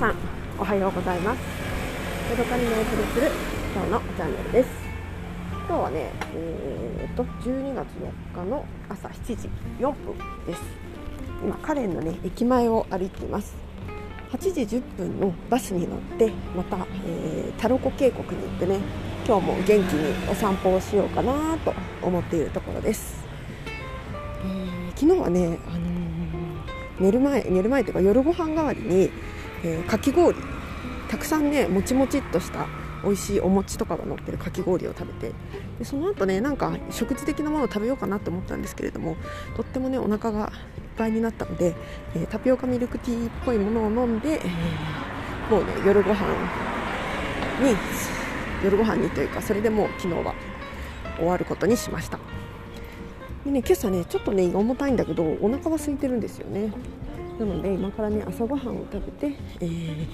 さんおはようございます。ヤドカリのお送りする今日のチャンネルです。今日はねえー、と12月4日の朝7時4分です。今カレンのね駅前を歩いています。8時10分のバスに乗ってまた、えー、タロコ渓谷に行ってね今日も元気にお散歩をしようかなと思っているところです、えー、昨日はね、あのー、寝る前寝る前というか夜ご飯代わりにえー、かき氷。たくさんねもちもちっとした美味しいお餅とかが乗ってるかき氷を食べて。でその後ねなんか食事的なものを食べようかなと思ったんですけれどもとってもねお腹がいっぱいになったので、えー、タピオカミルクティーっぽいものを飲んで、えー、もうね夜ご飯に夜ご飯にというかそれでもう昨日は終わることにしました。でね今朝ねちょっとね重たいんだけどお腹は空いてるんですよね。なので今からね朝ごはんを食べて、えー、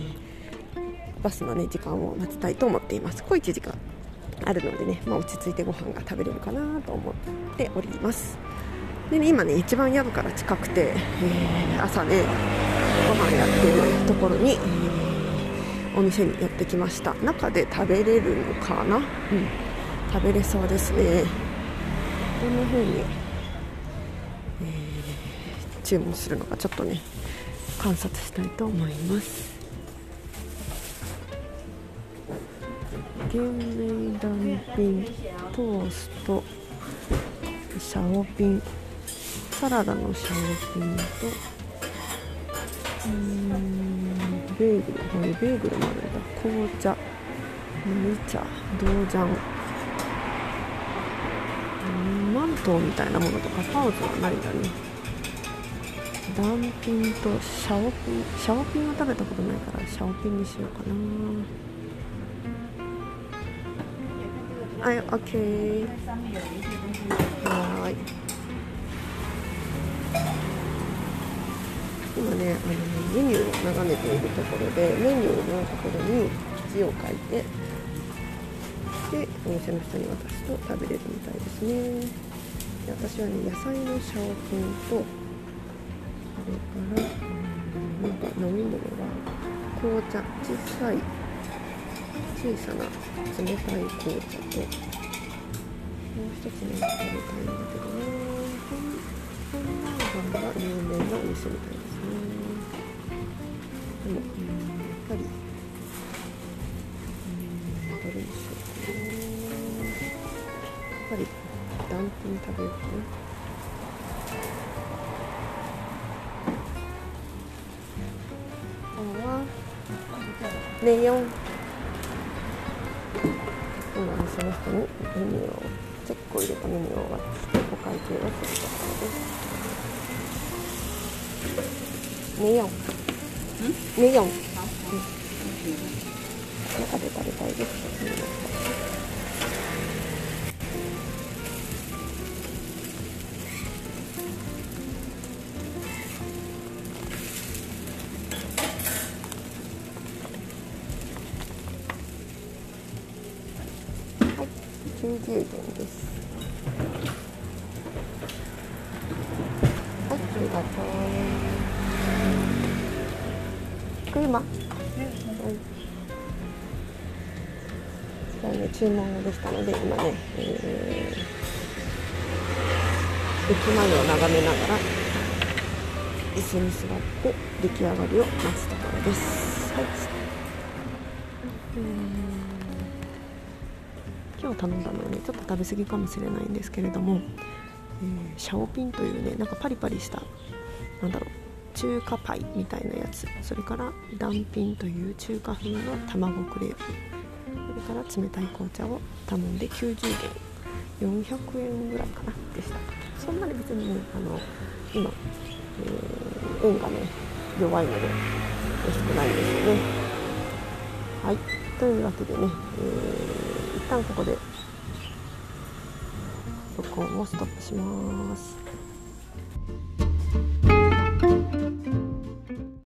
バスのね時間を待ちたいと思っています。小1時間あるのでね、まあ、落ち着いてご飯が食べれるかなと思っております。でね今ね一番宿から近くて、えー、朝ねご飯やってるところに、えー、お店にやってきました。中で食べれるのかな？うん。食べれそうですね。どんな風に注文するのかちょっとね観察したいと思います。玄米ダンピントーストシャオピン。サラダのシャオピンとうんベーグルこれベーグルもあるんだ。紅茶。麦茶。豆醤。マントみたいなものとかパウズはないんだね。ダンピンとシャオピンシャオピンは食べたことないからシャオピンにしようかな。はい OK はい。今ねあのメニューを眺めているところでメニューのところに字を書いてでお店の人に渡すと食べれるみたいですね。で私はね野菜のシャオピンとれから、うん、なんか飲み物は紅茶小さい小さな冷たい紅茶ともう一つね食べたいんだけどねハンバーガーが有名なお店みたいですねでも、うん、やっぱりうんどれにしようかなやっぱりダンプに食べようかなで4今その人にメニューをチェックを入れたメニューを渡してお会計をする。ところですね4ね4、うん、中で食べたいです90元です。はいありがとう。車、はい。じゃあね注文ができたので今ね、えー、駅前を眺めながら椅子に座って出来上がりを待つところです。はい。今日頼んだのはねちょっと食べ過ぎかもしれないんですけれども、えー、シャオピンというねなんかパリパリしたなんだろう中華パイみたいなやつ。それからダンピンという中華風の卵クレープ。それから冷たい紅茶を頼んで90元。400円ぐらいかな。でした。そんなに別にねあの今、えー、円がね弱いので安くないんですよね。はい。というわけでね、えー旦ここで。録音をストップします。